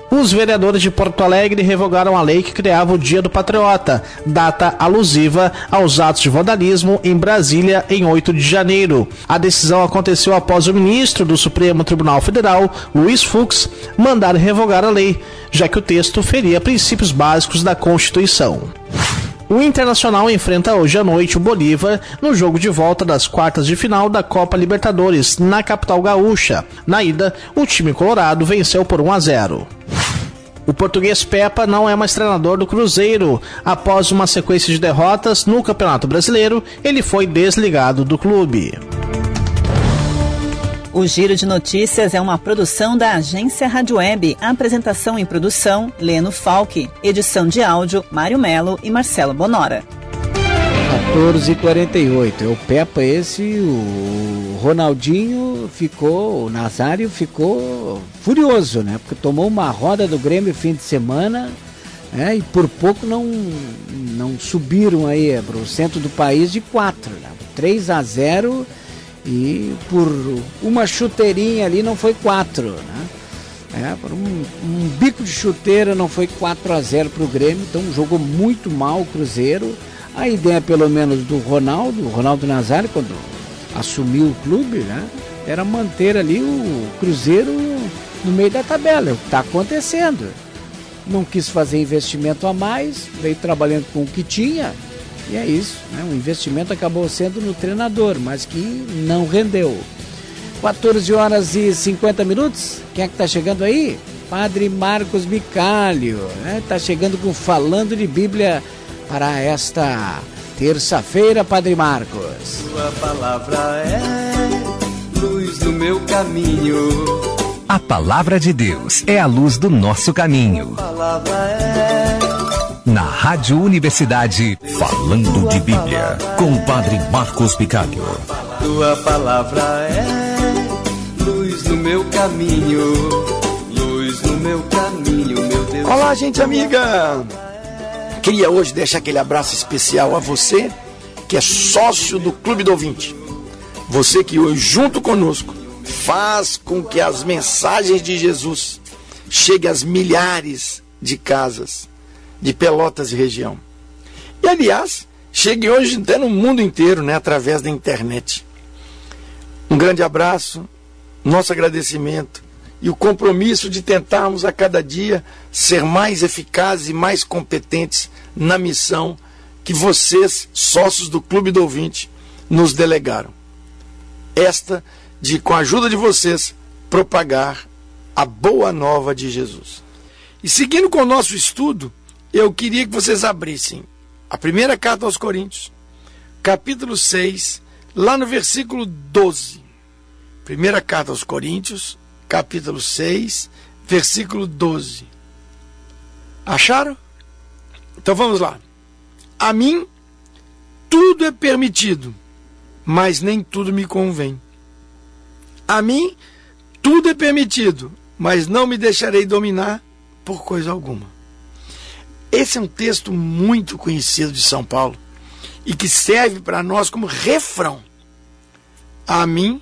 Os vereadores de Porto Alegre revogaram a lei que criava o Dia do Patriota, data alusiva aos atos de vandalismo em Brasília em 8 de janeiro. A decisão aconteceu após o ministro do Supremo Tribunal Federal, Luiz Fux, mandar revogar a lei, já que o texto feria princípios básicos da Constituição. O Internacional enfrenta hoje à noite o Bolívar no jogo de volta das quartas de final da Copa Libertadores na capital gaúcha. Na ida, o time colorado venceu por 1 a 0. O português Pepa não é mais treinador do Cruzeiro. Após uma sequência de derrotas no Campeonato Brasileiro, ele foi desligado do clube. O Giro de Notícias é uma produção da agência Rádio Web. Apresentação e produção: Leno Falck. Edição de áudio: Mário Melo e Marcelo Bonora. 14h48. É o Peppa esse, o Ronaldinho ficou, o Nazário ficou furioso, né? Porque tomou uma roda do Grêmio fim de semana. É, e por pouco não, não subiram aí para o centro do país de 4, né? 3 a 0 e por uma chuteirinha ali não foi 4, né? É, por um, um, bico de chuteira não foi 4 a 0 para o Grêmio, então jogou muito mal o Cruzeiro. A ideia, pelo menos, do Ronaldo, Ronaldo Nazário, quando assumiu o clube, né? Era manter ali o Cruzeiro no meio da tabela, é o que está acontecendo. Não quis fazer investimento a mais, veio trabalhando com o que tinha, e é isso. Né? O investimento acabou sendo no treinador, mas que não rendeu. 14 horas e 50 minutos. Quem é que está chegando aí? Padre Marcos Bicalho. Está né? chegando com Falando de Bíblia para esta terça-feira, Padre Marcos. Sua palavra é luz do meu caminho. A palavra de Deus é a luz do nosso caminho. Sua palavra é na Rádio Universidade, falando de Bíblia, com o Padre Marcos Picalho. Tua palavra é luz no meu caminho, luz no meu caminho, meu Deus. Olá, gente amiga! Queria hoje deixar aquele abraço especial a você que é sócio do Clube do Ouvinte. Você que hoje, junto conosco, faz com que as mensagens de Jesus cheguem às milhares de casas de Pelotas e região. E aliás, chegue hoje até no mundo inteiro, né, através da internet. Um grande abraço, nosso agradecimento e o compromisso de tentarmos a cada dia ser mais eficazes e mais competentes na missão que vocês, sócios do Clube do Ouvinte, nos delegaram. Esta de, com a ajuda de vocês, propagar a boa nova de Jesus. E seguindo com o nosso estudo, eu queria que vocês abrissem a primeira carta aos Coríntios, capítulo 6, lá no versículo 12. Primeira carta aos Coríntios, capítulo 6, versículo 12. Acharam? Então vamos lá. A mim tudo é permitido, mas nem tudo me convém. A mim tudo é permitido, mas não me deixarei dominar por coisa alguma. Esse é um texto muito conhecido de São Paulo e que serve para nós como refrão. A mim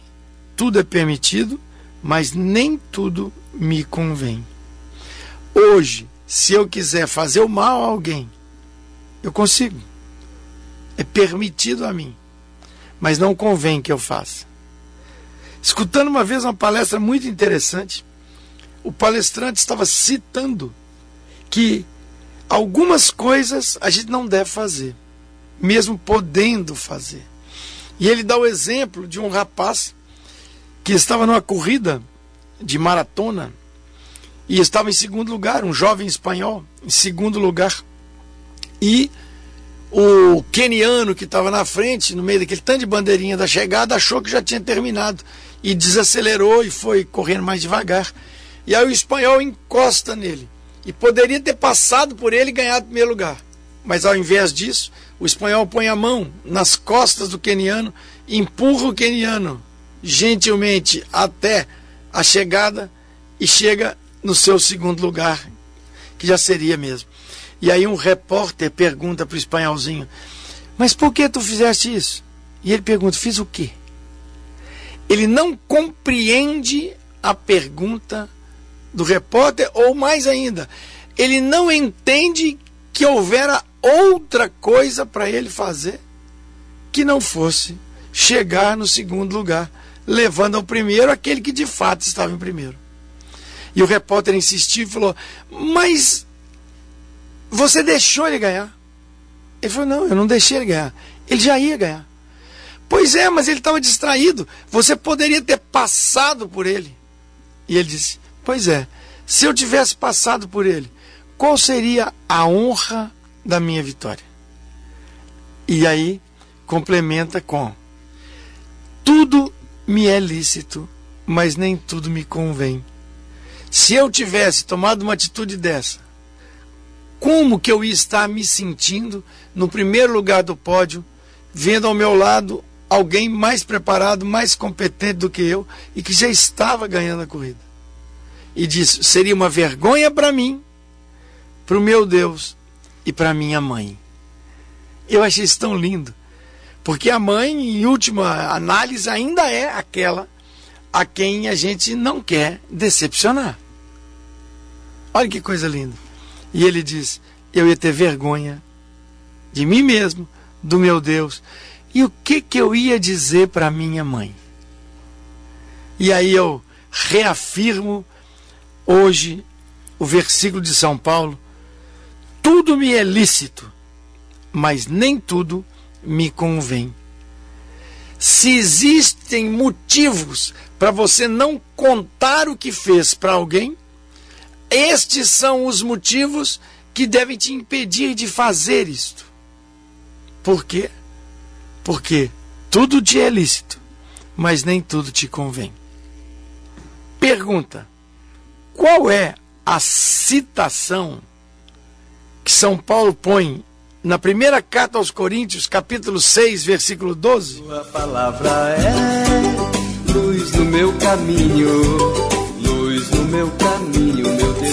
tudo é permitido, mas nem tudo me convém. Hoje, se eu quiser fazer o mal a alguém, eu consigo. É permitido a mim, mas não convém que eu faça. Escutando uma vez uma palestra muito interessante, o palestrante estava citando que algumas coisas a gente não deve fazer, mesmo podendo fazer. E ele dá o exemplo de um rapaz que estava numa corrida de maratona e estava em segundo lugar, um jovem espanhol, em segundo lugar. E o keniano que estava na frente, no meio daquele tanto de bandeirinha da chegada, achou que já tinha terminado e desacelerou e foi correndo mais devagar. E aí o espanhol encosta nele e poderia ter passado por ele e ganhado o primeiro lugar. Mas ao invés disso, o espanhol põe a mão nas costas do queniano, empurra o queniano gentilmente até a chegada e chega no seu segundo lugar, que já seria mesmo. E aí um repórter pergunta para o espanholzinho: Mas por que tu fizeste isso? E ele pergunta: Fiz o quê? Ele não compreende a pergunta do repórter, ou mais ainda, ele não entende que houvera outra coisa para ele fazer que não fosse chegar no segundo lugar, levando ao primeiro aquele que de fato estava em primeiro. E o repórter insistiu e falou: Mas você deixou ele ganhar? Ele falou: Não, eu não deixei ele ganhar. Ele já ia ganhar. Pois é, mas ele estava distraído. Você poderia ter passado por ele. E ele disse: Pois é, se eu tivesse passado por ele, qual seria a honra da minha vitória? E aí complementa com: tudo me é lícito, mas nem tudo me convém. Se eu tivesse tomado uma atitude dessa, como que eu ia estar me sentindo no primeiro lugar do pódio, vendo ao meu lado alguém mais preparado, mais competente do que eu e que já estava ganhando a corrida? E diz: seria uma vergonha para mim, para o meu Deus e para minha mãe. Eu achei isso tão lindo, porque a mãe, em última análise, ainda é aquela a quem a gente não quer decepcionar. Olha que coisa linda. E ele diz: Eu ia ter vergonha de mim mesmo, do meu Deus E o que, que eu ia dizer para minha mãe? E aí eu reafirmo hoje o versículo de São Paulo: tudo me é lícito, mas nem tudo me convém. Se existem motivos para você não contar o que fez para alguém, estes são os motivos que devem te impedir de fazer isto. Por quê? Porque tudo te é lícito, mas nem tudo te convém. Pergunta: qual é a citação que São Paulo põe na primeira carta aos Coríntios, capítulo 6, versículo 12? Tua palavra é luz no meu caminho, luz no meu caminho.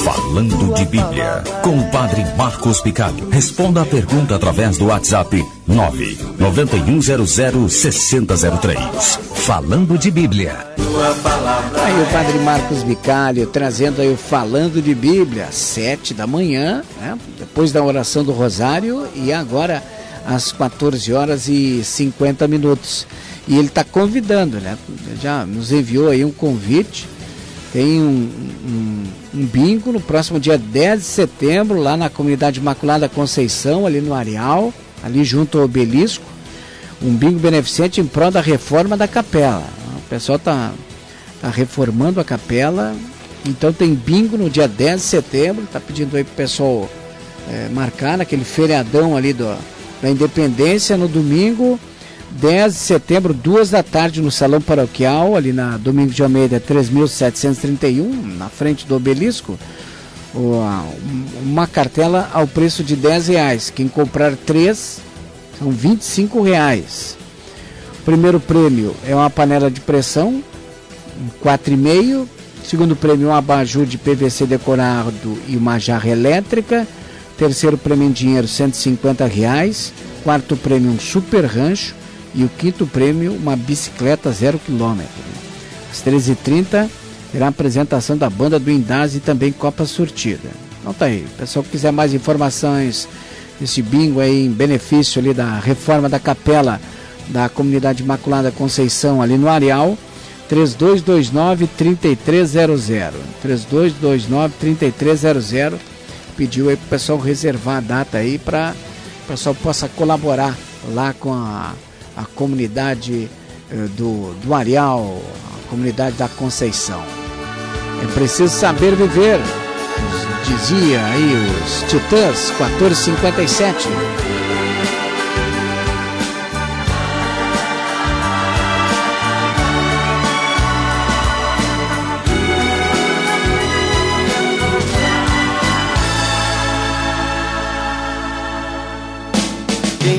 Falando de Bíblia, com o Padre Marcos Picalho. Responda a pergunta através do WhatsApp 991006003. Falando de Bíblia. Aí o Padre Marcos Bicalho trazendo aí o Falando de Bíblia, sete da manhã, né? depois da oração do Rosário e agora às 14 horas e 50 minutos. E ele está convidando, né? Já nos enviou aí um convite. Tem um, um, um bingo no próximo dia 10 de setembro, lá na comunidade Imaculada Conceição, ali no Areal, ali junto ao obelisco. Um bingo beneficente em prol da reforma da capela. O pessoal está tá reformando a capela. Então tem bingo no dia 10 de setembro. Tá pedindo aí pro pessoal é, marcar naquele feriadão ali do, da Independência no domingo. 10 de setembro, duas da tarde, no Salão Paroquial, ali na Domingo de Almeida 3731, na frente do obelisco. Uma cartela ao preço de 10 reais. Quem comprar três, são 25 reais. O primeiro prêmio é uma panela de pressão, um 4,5. Segundo prêmio, um abajur de PVC decorado e uma jarra elétrica. Terceiro prêmio em dinheiro, 150 reais. Quarto prêmio, um super rancho. E o quinto prêmio, uma bicicleta zero quilômetro. Às 13h30, terá a apresentação da banda do Indaz e também Copa Surtida. Então tá aí. Pessoal que quiser mais informações desse bingo aí em benefício ali da reforma da capela da comunidade Imaculada Conceição ali no Areal, 3229 3300. 3229 3300. Pediu aí pro pessoal reservar a data aí para o pessoal possa colaborar lá com a, a comunidade eh, do, do Areal, a comunidade da Conceição. É preciso saber viver, dizia aí os Titãs 1457. Quem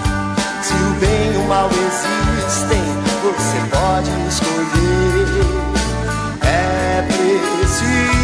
Bem e o mal existem, você pode escolher. É preciso